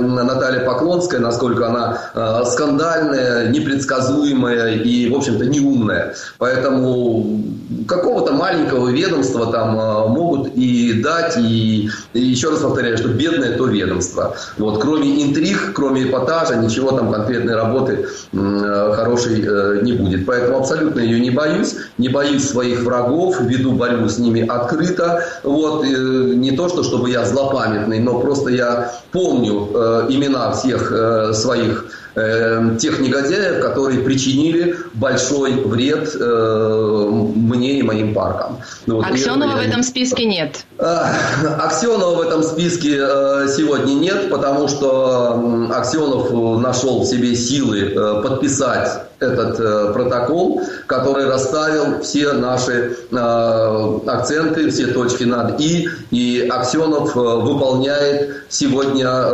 Наталья Поклонская, насколько она э, скандальная, непредсказуемая и, в общем-то, неумная. Поэтому какого-то маленького ведомства там э, могут и дать, и, и еще раз повторяю, что бедное то ведомство. Вот, кроме интриг, кроме эпатажа, ничего там конкретной работы э, хорошей не будет. Поэтому абсолютно ее не боюсь. Не боюсь своих врагов, веду борьбу с ними открыто. Вот, не то, что чтобы я злопамятный, но просто я помню имена всех э, своих э, тех негодяев, которые причинили большой вред э, мне и моим паркам. Ну, вот, Аксенова в этом списке нет. Э, Аксенова в этом списке э, сегодня нет, потому что Аксенов нашел в себе силы э, подписать этот э, протокол, который расставил все наши э, акценты, все точки над «и», и Аксенов э, выполняет сегодня э,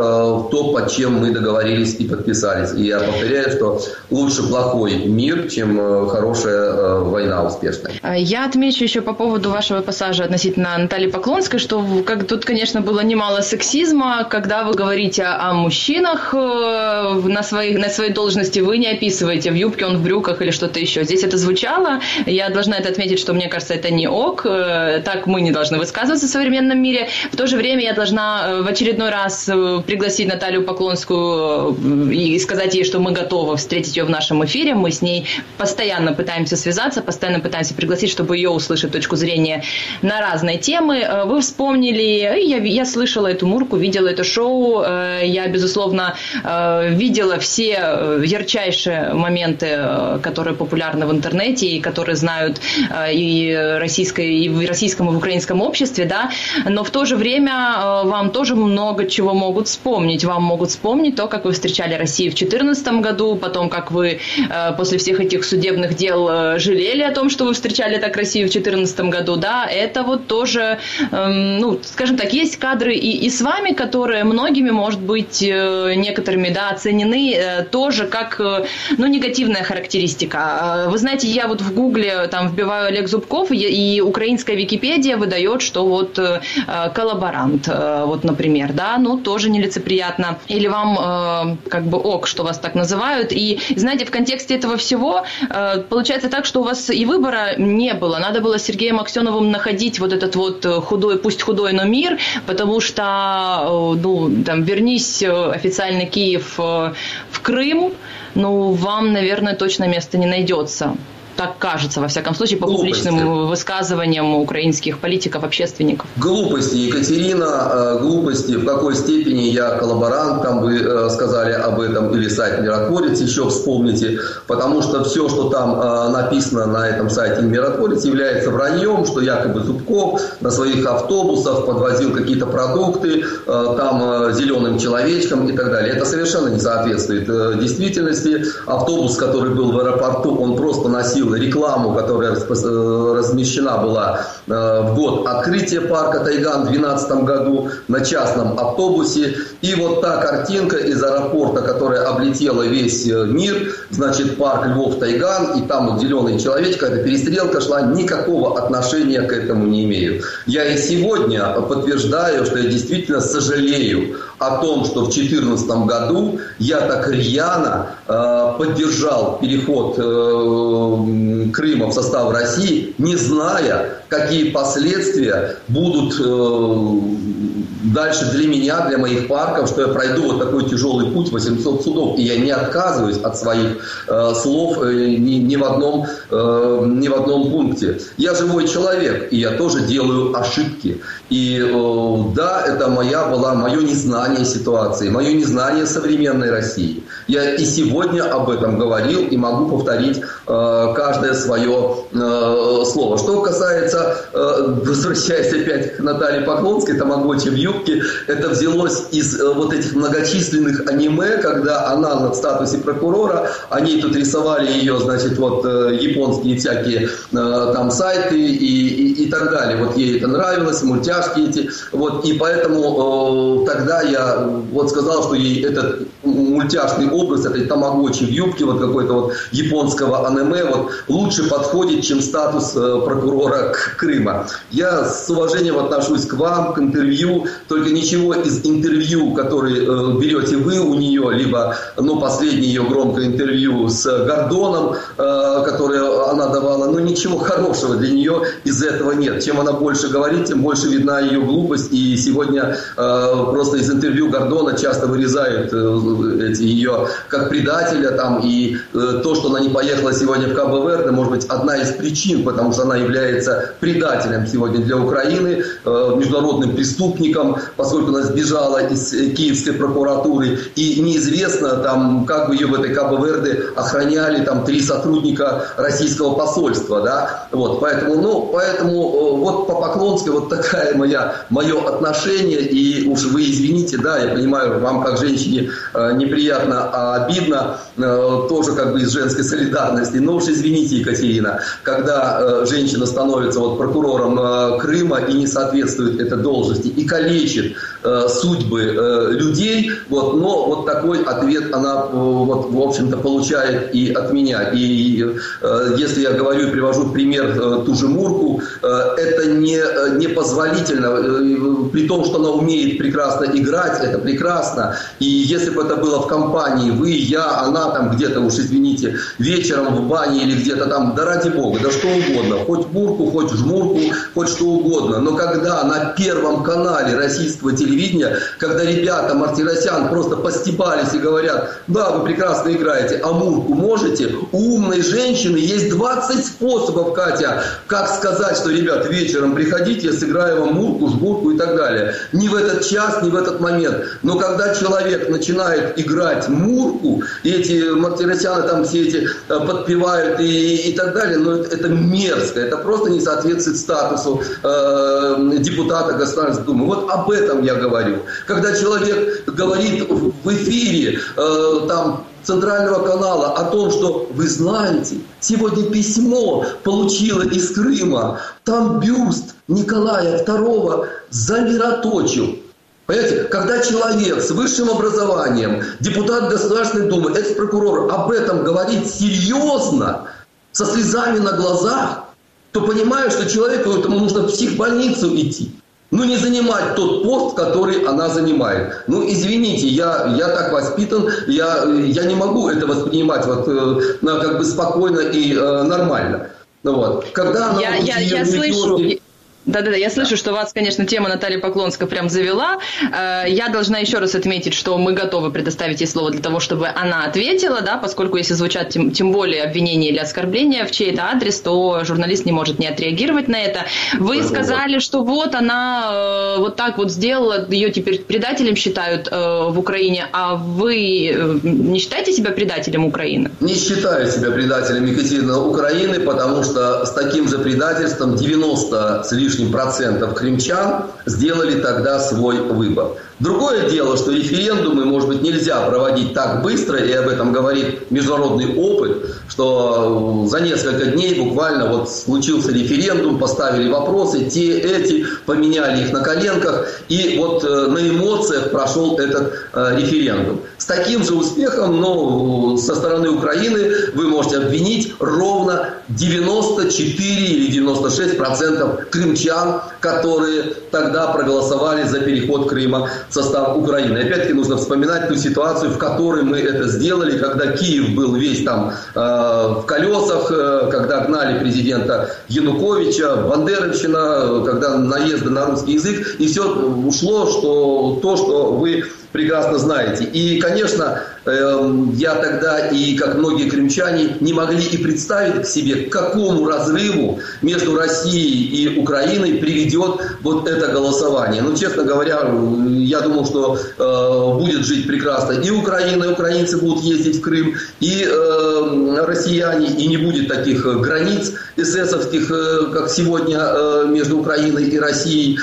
то, под чем мы договорились и подписались. Я повторяю, что лучше плохой мир, чем э, хорошая э, война успешная. А я отмечу еще по поводу вашего пассажа относительно Натальи Поклонской, что как, тут, конечно, было немало сексизма, когда вы говорите о мужчинах э, на, своих, на своей должности, вы не описываете в юбке, он в брюках или что-то еще. Здесь это звучало. Я должна это отметить, что мне кажется, это не ок. Так мы не должны высказываться в современном мире. В то же время я должна в очередной раз пригласить Наталью Поклонскую и сказать ей, что мы готовы встретить ее в нашем эфире. Мы с ней постоянно пытаемся связаться, постоянно пытаемся пригласить, чтобы ее услышать точку зрения на разные темы. Э, вы вспомнили, я, я слышала эту мурку, видела это шоу. Э, я, безусловно, э, видела все ярчайшие моменты, которые популярны в интернете и которые знают и, российской, и в российском, и в украинском обществе, да, но в то же время вам тоже много чего могут вспомнить. Вам могут вспомнить то, как вы встречали Россию в 2014 году, потом как вы э, после всех этих судебных дел э, жалели о том, что вы встречали так Россию в 2014 году, да, это вот тоже, эм, ну, скажем так, есть кадры и, и с вами, которые многими, может быть, э, некоторыми, да, оценены тоже как, ну, негативная характеристика. Вы знаете, я вот в Гугле там вбиваю Олег Зубков, и, и украинская Википедия выдает, что вот коллаборант, вот, например, да, ну, тоже нелицеприятно. Или вам как бы ок, что вас так называют. И, знаете, в контексте этого всего э, получается так, что у вас и выбора не было. Надо было Сергеем Аксеновым находить вот этот вот э, худой, пусть худой, но мир, потому что, э, ну, там, вернись официальный Киев в Крым, ну, вам, наверное, точно места не найдется так кажется, во всяком случае, по Глупости. публичным высказываниям украинских политиков, общественников. Глупости, Екатерина, э, глупости. В какой степени я коллаборант, там вы э, сказали об этом, или сайт «Миротворец» еще вспомните, потому что все, что там э, написано на этом сайте «Миротворец», является враньем, что якобы Зубков на своих автобусах подвозил какие-то продукты, там зеленым человечком и так далее. Это совершенно не соответствует действительности. Автобус, который был в аэропорту, он просто носил видел рекламу, которая э, размещена была э, в год открытия парка Тайган в 2012 году на частном автобусе. И вот та картинка из аэропорта, которая облетела весь э, мир, значит, парк Львов-Тайган, и там вот зеленый человечек, эта перестрелка шла, никакого отношения к этому не имею. Я и сегодня подтверждаю, что я действительно сожалею о том, что в 2014 году я так рьяно э, поддержал переход э, Крыма в состав России, не зная, какие последствия будут э, дальше для меня, для моих парков, что я пройду вот такой тяжелый путь 800 судов. И я не отказываюсь от своих э, слов э, ни, ни, в одном, э, ни в одном пункте. Я живой человек, и я тоже делаю ошибки. И э, да, это моя была, мое незнание ситуации, мое незнание современной России. Я и сегодня об этом говорил и могу повторить э, каждое свое э, слово. Что касается, э, возвращаясь опять к Наталье Поклонской, Тамагочи в юбке, это взялось из э, вот этих многочисленных аниме, когда она на статусе прокурора, они тут рисовали ее, значит, вот э, японские всякие э, там сайты и, и, и так далее. Вот ей это нравилось, мультяшки эти. Вот, и поэтому э, тогда я вот сказал, что ей этот мультяшный образ этой тамагочи в юбке, вот какой-то вот японского аниме, вот лучше подходит, чем статус прокурора Крыма. Я с уважением отношусь к вам, к интервью. Только ничего из интервью, которые э, берете вы у нее, либо, ну, последнее ее громкое интервью с Гордоном, э, которое она давала, ну, ничего хорошего для нее из этого нет. Чем она больше говорит, тем больше видна ее глупость. И сегодня э, просто из интервью Гордона часто вырезают э, эти ее как предателя там. И э, то, что она не поехала сегодня в Кабо-Верде, может быть, одна из причин, потому что она является предателем сегодня для Украины, э, международным преступником, поскольку она сбежала из э, киевской прокуратуры. И неизвестно, там, как бы ее в этой Кабо-Верде охраняли там три сотрудника российского посольства. Да? Вот, поэтому, ну, поэтому э, вот по Поклонской вот такая моя, мое отношение. И уж вы извините, да, я понимаю, вам как женщине неприятно, а обидно, тоже как бы из женской солидарности. Но уж извините, Екатерина, когда женщина становится вот прокурором Крыма и не соответствует этой должности и калечит э, судьбы э, людей, вот, но вот такой ответ она, э, вот, в общем-то, получает и от меня. И э, если я говорю и привожу пример э, ту же Мурку, э, это не, э, не позволительно, э, при том, что она умеет прекрасно играть, это прекрасно. И если бы это было в компании, вы, я, она там где-то, уж извините, вечером в бане или где-то там, да ради бога, да что угодно, хоть Мурку, хоть Жмурку, хоть что угодно, но когда на Первом канале российского телевидения, когда ребята Мартиросян просто постебались и говорят, да, вы прекрасно играете, а Мурку можете? У умной женщины есть 20 способов, Катя, как сказать, что, ребят, вечером приходите, я сыграю вам Мурку, Жгурку и так далее. Не в этот час, не в этот момент. Но когда человек начинает играть Мурку, и эти Мартиросяны там все эти э, подпевают и, и так далее, но это, это мерзко, это просто не соответствует статусу э, депутата Государственной Думы. Вот об этом я говорю. Когда человек говорит в эфире, э, там, центрального канала о том, что вы знаете, сегодня письмо получила из Крыма, там бюст Николая II замироточил. Понимаете, когда человек с высшим образованием, депутат Государственной Думы, экс-прокурор об этом говорит серьезно, со слезами на глазах, то понимаю, что человеку этому нужно в психбольницу идти. Ну, не занимать тот пост, который она занимает. Ну, извините, я, я так воспитан, я, я не могу это воспринимать вот, э, как бы спокойно и э, нормально. Вот. Когда она я, я, я слышу, да-да-да, я слышу, что вас, конечно, тема Натальи Поклонска прям завела. Э, я должна еще раз отметить, что мы готовы предоставить ей слово для того, чтобы она ответила, да, поскольку если звучат тем, тем более обвинения или оскорбления в чей-то адрес, то журналист не может не отреагировать на это. Вы сказали, что вот она э, вот так вот сделала, ее теперь предателем считают э, в Украине, а вы не считаете себя предателем Украины? Не считаю себя предателем Екатерины Украины, потому что с таким же предательством 90 с лишним лишним процентов крымчан сделали тогда свой выбор. Другое дело, что референдумы, может быть, нельзя проводить так быстро, и об этом говорит международный опыт, что за несколько дней буквально вот случился референдум, поставили вопросы, те, эти, поменяли их на коленках, и вот э, на эмоциях прошел этот э, референдум. С таким же успехом, но со стороны Украины вы можете обвинить ровно 94 или 96 процентов крымчан, которые тогда проголосовали за переход Крыма в состав Украины. Опять-таки нужно вспоминать ту ситуацию, в которой мы это сделали, когда Киев был весь там э, в колесах, э, когда гнали президента Януковича, Бандеровщина, когда наезды на русский язык, и все ушло, что то, что вы прекрасно знаете. И, конечно, эм, я тогда и, как многие крымчане, не могли и представить к себе, к какому разрыву между Россией и Украиной приведет вот это голосование. Ну, честно говоря, я думал, что э, будет жить прекрасно и Украина, и украинцы будут ездить в Крым, и э, россияне, и не будет таких границ эсэсовских, э, как сегодня э, между Украиной и Россией,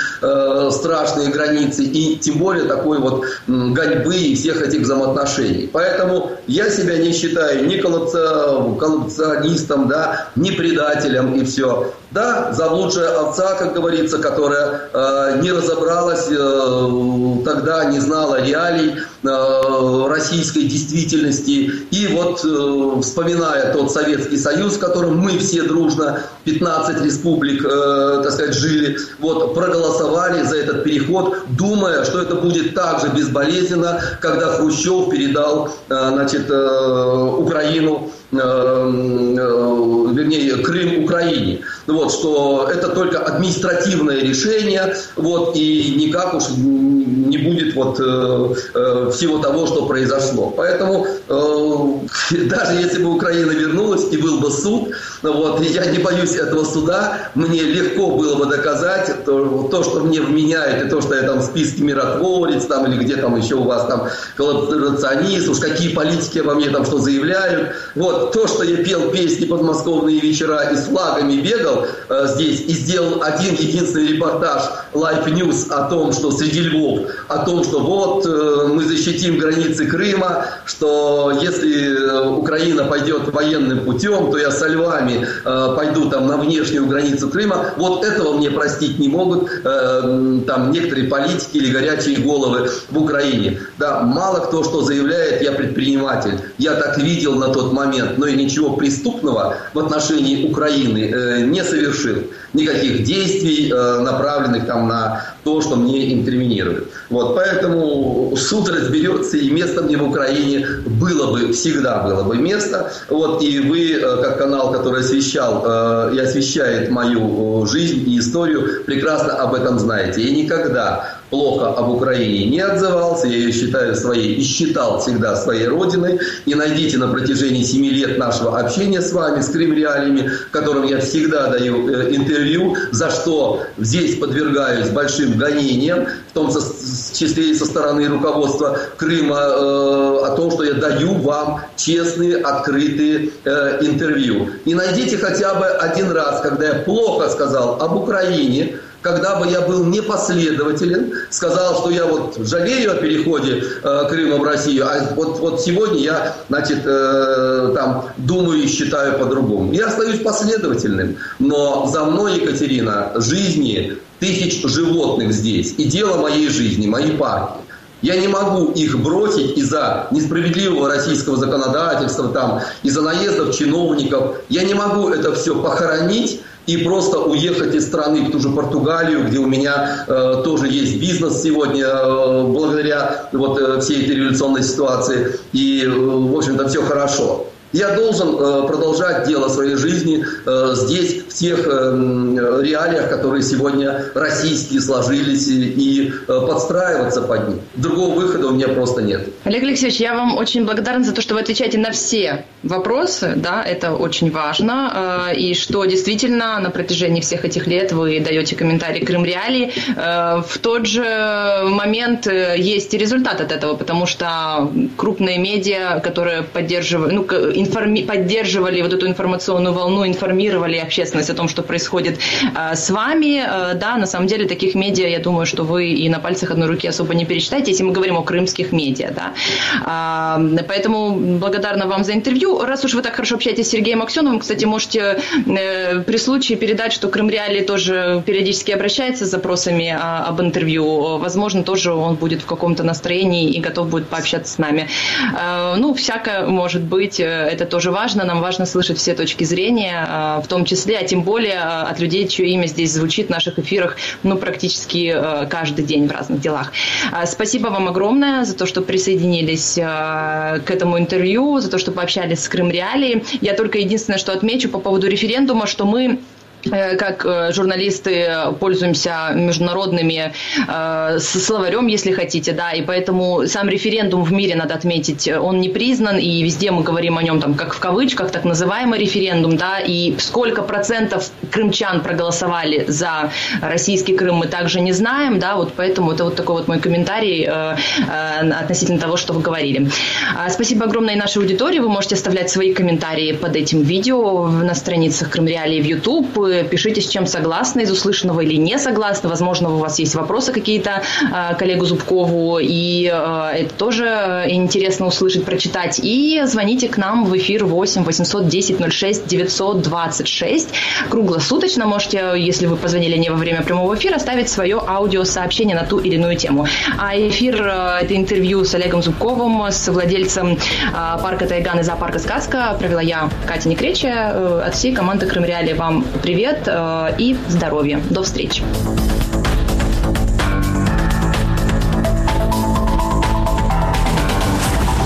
страшные границы, и тем более такой вот гоньбы и всех этих взаимоотношений. Поэтому я себя не считаю ни коллаборационистом, да, ни предателем и все. Да, заблудшая овца, как говорится, которая э, не разобралась э, тогда, не знала реалий российской действительности. И вот вспоминая тот Советский Союз, в котором мы все дружно, 15 республик, так сказать, жили, вот, проголосовали за этот переход, думая, что это будет так же безболезненно, когда Хрущев передал значит, Украину вернее, Крым Украине. Вот, что это только административное решение, вот, и никак уж не будет вот, э, э, всего того, что произошло. Поэтому э, даже если бы Украина вернулась и был бы суд, вот, я не боюсь этого суда, мне легко было бы доказать то, то что мне вменяют, и то, что я там в списке миротворец, там, или где там еще у вас там коллаборационист, уж какие политики обо мне там что заявляют. Вот, то, что я пел песни подмосковные вечера и с флагами бегал э, здесь, и сделал один единственный репортаж Life News о том, что среди львов, о том, что вот э, мы защитим границы Крыма, что если э, Украина пойдет военным путем, то я со львами э, пойду там на внешнюю границу Крыма. Вот этого мне простить не могут э, там некоторые политики или горячие головы в Украине. Да, мало кто что заявляет, я предприниматель. Я так видел на тот момент, но и ничего преступного в отношении Украины э, не совершил. Никаких действий, э, направленных там на то, что мне инкриминируют. Вот, поэтому суд разберется, и место мне в Украине было бы, всегда было бы место. Вот, и вы, э, как канал, который освещал э, и освещает мою жизнь и историю, прекрасно об этом знаете. Я никогда плохо об Украине не отзывался, я ее считаю своей и считал всегда своей родиной. И найдите на протяжении семи лет нашего общения с вами, с Крым Реалиями, которым я всегда даю э, интервью, за что здесь подвергаюсь большим гонениям, в том числе и со стороны руководства Крыма, э, о том, что я даю вам честные, открытые э, интервью. И найдите хотя бы один раз, когда я плохо сказал об Украине, когда бы я был непоследователен, сказал, что я вот жалею о переходе э, Крыма в Россию, а вот, вот сегодня я, значит, э, там думаю и считаю по-другому. Я остаюсь последовательным, но за мной, Екатерина, жизни тысяч животных здесь и дело моей жизни, моей партии. Я не могу их бросить из-за несправедливого российского законодательства, там, из-за наездов чиновников. Я не могу это все похоронить и просто уехать из страны в ту же Португалию, где у меня э, тоже есть бизнес сегодня э, благодаря вот э, всей этой революционной ситуации. И, э, в общем-то, все хорошо. Я должен э, продолжать дело своей жизни э, здесь, в тех э, реалиях, которые сегодня российские сложились, и подстраиваться под них. Другого выхода у меня просто нет. Олег Алексеевич, я вам очень благодарен за то, что вы отвечаете на все вопросы. Да, это очень важно. И что действительно на протяжении всех этих лет вы даете комментарии Крым Реалии. В тот же момент есть и результат от этого, потому что крупные медиа, которые поддерживают, ну, информи- поддерживали вот эту информационную волну, информировали общественность о том, что происходит э, с вами. Э, да, на самом деле таких медиа, я думаю, что вы и на пальцах одной руки особо не перечитаете, если мы говорим о крымских медиа. Да. Э, поэтому благодарна вам за интервью. Раз уж вы так хорошо общаетесь с Сергеем Аксеновым, кстати, можете э, при случае передать, что Крым Реали тоже периодически обращается с запросами а, об интервью. Возможно, тоже он будет в каком-то настроении и готов будет пообщаться с нами. Э, ну, всякое может быть. Это тоже важно. Нам важно слышать все точки зрения, а, в том числе, а тем более а, от людей, чье имя здесь звучит в наших эфирах, ну, практически а, каждый день в разных делах. Спасибо вам огромное за то, что присоединились к этому интервью, за то, что пообщались с Крым Реалией. Я только единственное, что отмечу по поводу референдума, что мы как э, журналисты пользуемся международными э, словарем, если хотите, да, и поэтому сам референдум в мире, надо отметить, он не признан, и везде мы говорим о нем, там, как в кавычках, так называемый референдум, да, и сколько процентов крымчан проголосовали за российский Крым, мы также не знаем, да, вот поэтому это вот такой вот мой комментарий э, э, относительно того, что вы говорили. А, спасибо огромное нашей аудитории, вы можете оставлять свои комментарии под этим видео на страницах Крым Реалии в YouTube, пишите, с чем согласны из услышанного или не согласны. Возможно, у вас есть вопросы какие-то э, коллегу Зубкову, и э, это тоже интересно услышать, прочитать. И звоните к нам в эфир 8 810 06 926. Круглосуточно можете, если вы позвонили не во время прямого эфира, ставить свое аудиосообщение на ту или иную тему. А эфир – это интервью с Олегом Зубковым, с владельцем парка Тайган и зоопарка «Сказка» провела я, Катя Некреча. От всей команды Крым Реалии вам привет и здоровья. До встречи.